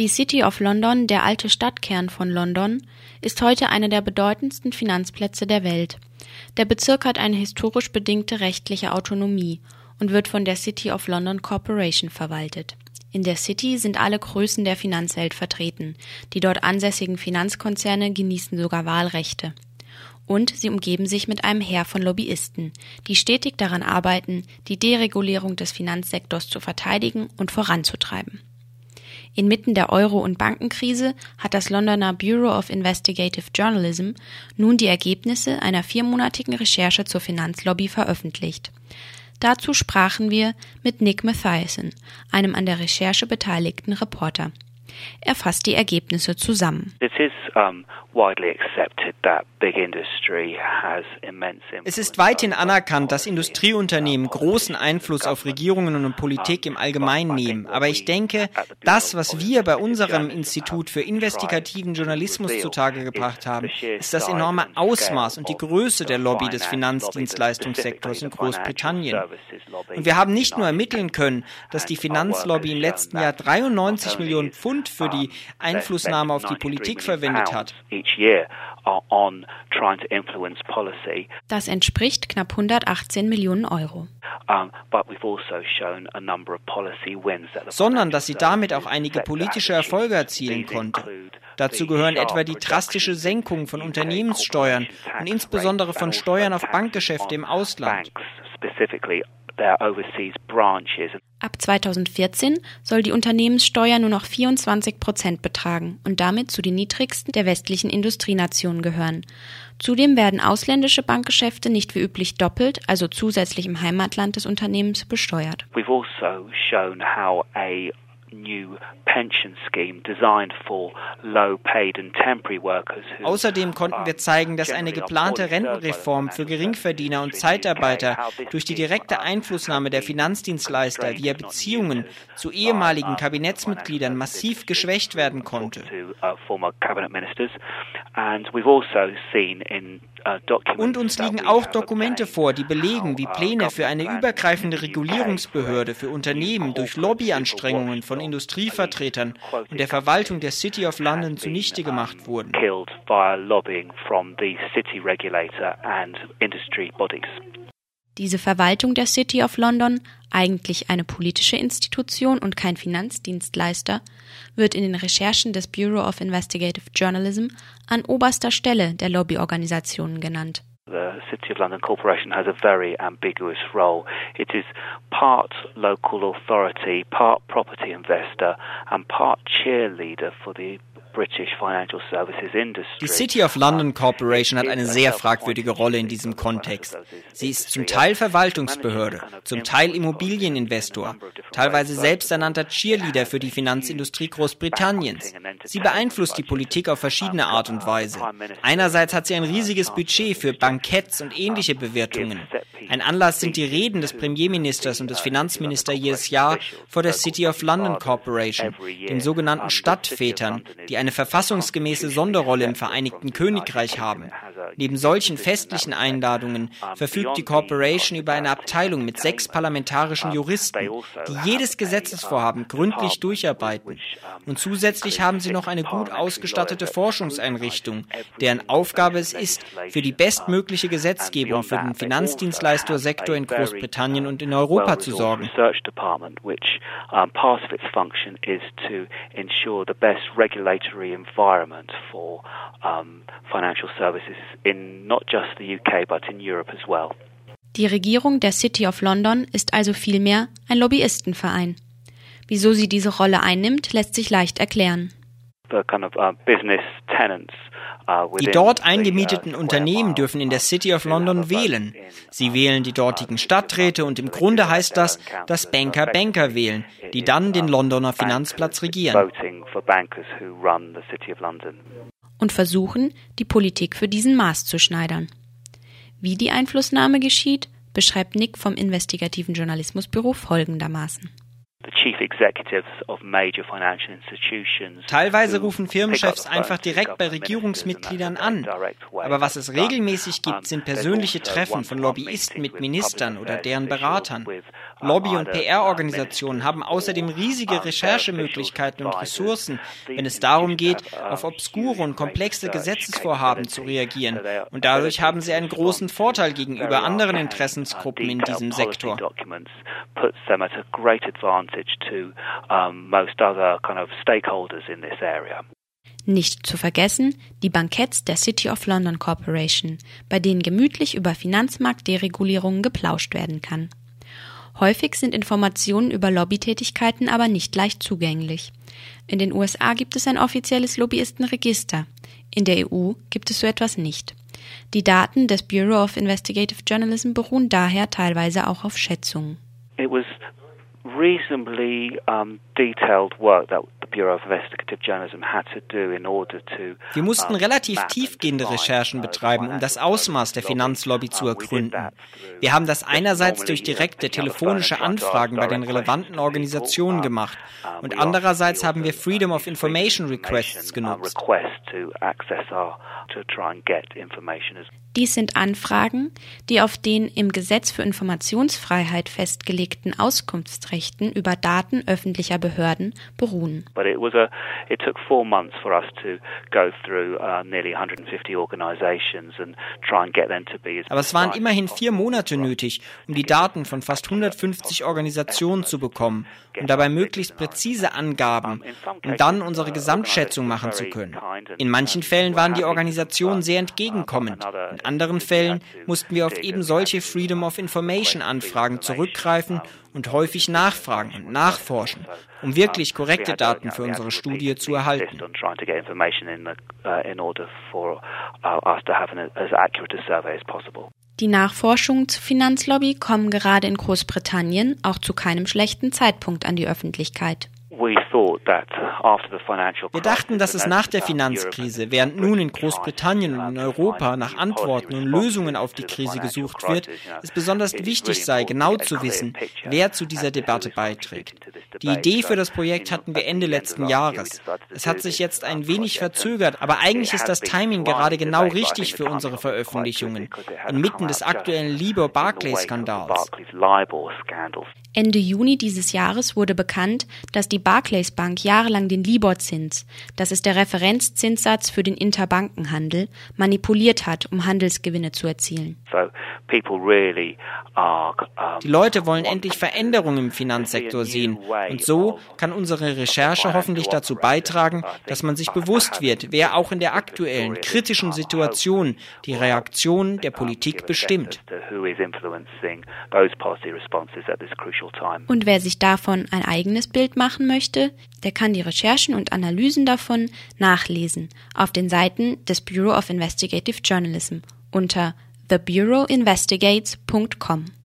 Die City of London, der alte Stadtkern von London, ist heute einer der bedeutendsten Finanzplätze der Welt. Der Bezirk hat eine historisch bedingte rechtliche Autonomie und wird von der City of London Corporation verwaltet. In der City sind alle Größen der Finanzwelt vertreten. Die dort ansässigen Finanzkonzerne genießen sogar Wahlrechte. Und sie umgeben sich mit einem Heer von Lobbyisten, die stetig daran arbeiten, die Deregulierung des Finanzsektors zu verteidigen und voranzutreiben. Inmitten der Euro- und Bankenkrise hat das Londoner Bureau of Investigative Journalism nun die Ergebnisse einer viermonatigen Recherche zur Finanzlobby veröffentlicht. Dazu sprachen wir mit Nick Mathiasen, einem an der Recherche beteiligten Reporter. Er fasst die Ergebnisse zusammen. Es ist weithin anerkannt, dass Industrieunternehmen großen Einfluss auf Regierungen und Politik im Allgemeinen nehmen. Aber ich denke, das, was wir bei unserem Institut für investigativen Journalismus zutage gebracht haben, ist das enorme Ausmaß und die Größe der Lobby des Finanzdienstleistungssektors in Großbritannien. Und wir haben nicht nur ermitteln können, dass die Finanzlobby im letzten Jahr 93 Millionen Pfund für die Einflussnahme auf die Politik verwendet hat. Das entspricht knapp 118 Millionen Euro. Also Sondern dass sie damit auch einige politische Erfolge erzielen konnte. Dazu gehören etwa die drastische Senkung von Unternehmenssteuern und insbesondere von Steuern auf Bankgeschäfte im Ausland. Ab 2014 soll die Unternehmenssteuer nur noch 24 Prozent betragen und damit zu den niedrigsten der westlichen Industrienationen gehören. Zudem werden ausländische Bankgeschäfte nicht wie üblich doppelt, also zusätzlich im Heimatland des Unternehmens, besteuert. We've also shown how a Außerdem konnten wir zeigen, dass eine geplante Rentenreform für Geringverdiener und Zeitarbeiter durch die direkte Einflussnahme der Finanzdienstleister via Beziehungen zu ehemaligen Kabinettsmitgliedern massiv geschwächt werden konnte. Und uns liegen auch Dokumente vor, die belegen, wie Pläne für eine übergreifende Regulierungsbehörde für Unternehmen durch Lobbyanstrengungen von Industrievertretern und der Verwaltung der City of London zunichte gemacht wurden. Diese Verwaltung der City of London, eigentlich eine politische Institution und kein Finanzdienstleister, wird in den Recherchen des Bureau of Investigative Journalism an oberster Stelle der Lobbyorganisationen genannt. The City of London Corporation has a very ambiguous role. It is part local authority, part property investor, and part cheerleader for the Die City of London Corporation hat eine sehr fragwürdige Rolle in diesem Kontext. Sie ist zum Teil Verwaltungsbehörde, zum Teil Immobilieninvestor, teilweise selbsternannter Cheerleader für die Finanzindustrie Großbritanniens. Sie beeinflusst die Politik auf verschiedene Art und Weise. Einerseits hat sie ein riesiges Budget für Banketts und ähnliche Bewertungen. Ein Anlass sind die Reden des Premierministers und des Finanzministers jedes Jahr vor der City of London Corporation, den sogenannten Stadtvätern, die eine verfassungsgemäße Sonderrolle im Vereinigten Königreich haben. Neben solchen festlichen Einladungen verfügt die Corporation über eine Abteilung mit sechs parlamentarischen Juristen, die jedes Gesetzesvorhaben gründlich durcharbeiten. Und zusätzlich haben sie noch eine gut ausgestattete Forschungseinrichtung, deren Aufgabe es ist, für die bestmögliche Gesetzgebung für den Finanzdienstleistersektor in Großbritannien und in Europa zu sorgen. regulatory environment for financial services in not just the UK but in Europe as well. Die Regierung der City of London ist also vielmehr ein Lobbyistenverein. Wieso sie diese Rolle einnimmt, lässt sich leicht erklären. The kind of, uh, business tenants die dort eingemieteten Unternehmen dürfen in der City of London wählen. Sie wählen die dortigen Stadträte und im Grunde heißt das, dass Banker Banker wählen, die dann den Londoner Finanzplatz regieren. Und versuchen, die Politik für diesen Maß zu schneidern. Wie die Einflussnahme geschieht, beschreibt Nick vom investigativen Journalismusbüro folgendermaßen. Teilweise rufen Firmenchefs einfach direkt bei Regierungsmitgliedern an. Aber was es regelmäßig gibt, sind persönliche Treffen von Lobbyisten mit Ministern oder deren Beratern. Lobby- und PR-Organisationen haben außerdem riesige Recherchemöglichkeiten und Ressourcen, wenn es darum geht, auf obskure und komplexe Gesetzesvorhaben zu reagieren. Und dadurch haben sie einen großen Vorteil gegenüber anderen Interessensgruppen in diesem Sektor. Nicht zu vergessen die Banketts der City of London Corporation, bei denen gemütlich über Finanzmarktderegulierungen geplauscht werden kann. Häufig sind Informationen über Lobbytätigkeiten aber nicht leicht zugänglich. In den USA gibt es ein offizielles Lobbyistenregister. In der EU gibt es so etwas nicht. Die Daten des Bureau of Investigative Journalism beruhen daher teilweise auch auf Schätzungen. Reasonably um, detailed work that wir mussten relativ tiefgehende Recherchen betreiben, um das Ausmaß der Finanzlobby zu ergründen. Wir haben das einerseits durch direkte telefonische Anfragen bei den relevanten Organisationen gemacht und andererseits haben wir Freedom of Information Requests genutzt. Dies sind Anfragen, die auf den im Gesetz für Informationsfreiheit festgelegten Auskunftsrechten über Daten öffentlicher Behörden beruhen. But it was a it took four months for us to go through uh, nearly 150 organizations and try and get them to be Aber es waren immerhin vier Monate nötig, um die Daten von fast 150 Organisationen zu bekommen und dabei möglichst präzise Angaben, um dann unsere Gesamtschätzung machen zu können. In manchen Fällen waren die Organisationen sehr entgegenkommend. In anderen Fällen mussten wir auf eben solche Freedom of Information Anfragen zurückgreifen und häufig nachfragen und nachforschen, um wirklich korrekte Daten für unsere Studie zu erhalten. Die Nachforschungen zur Finanzlobby kommen gerade in Großbritannien auch zu keinem schlechten Zeitpunkt an die Öffentlichkeit. Wir dachten, dass es nach der Finanzkrise, während nun in Großbritannien und in Europa nach Antworten und Lösungen auf die Krise gesucht wird, es besonders wichtig sei, genau zu wissen, wer zu dieser Debatte beiträgt. Die Idee für das Projekt hatten wir Ende letzten Jahres. Es hat sich jetzt ein wenig verzögert, aber eigentlich ist das Timing gerade genau richtig für unsere Veröffentlichungen, inmitten des aktuellen Libor-Barclay-Skandals. Ende Juni dieses Jahres wurde bekannt, dass die Barclays Bank jahrelang den Libor-Zins, das ist der Referenzzinssatz für den Interbankenhandel, manipuliert hat, um Handelsgewinne zu erzielen. Die Leute wollen endlich Veränderungen im Finanzsektor sehen und so kann unsere Recherche hoffentlich dazu beitragen, dass man sich bewusst wird, wer auch in der aktuellen kritischen Situation die Reaktion der Politik bestimmt. Und wer sich davon ein eigenes Bild machen möchte, der kann die Recherchen und Analysen davon nachlesen auf den Seiten des Bureau of Investigative Journalism unter thebureauinvestigates.com.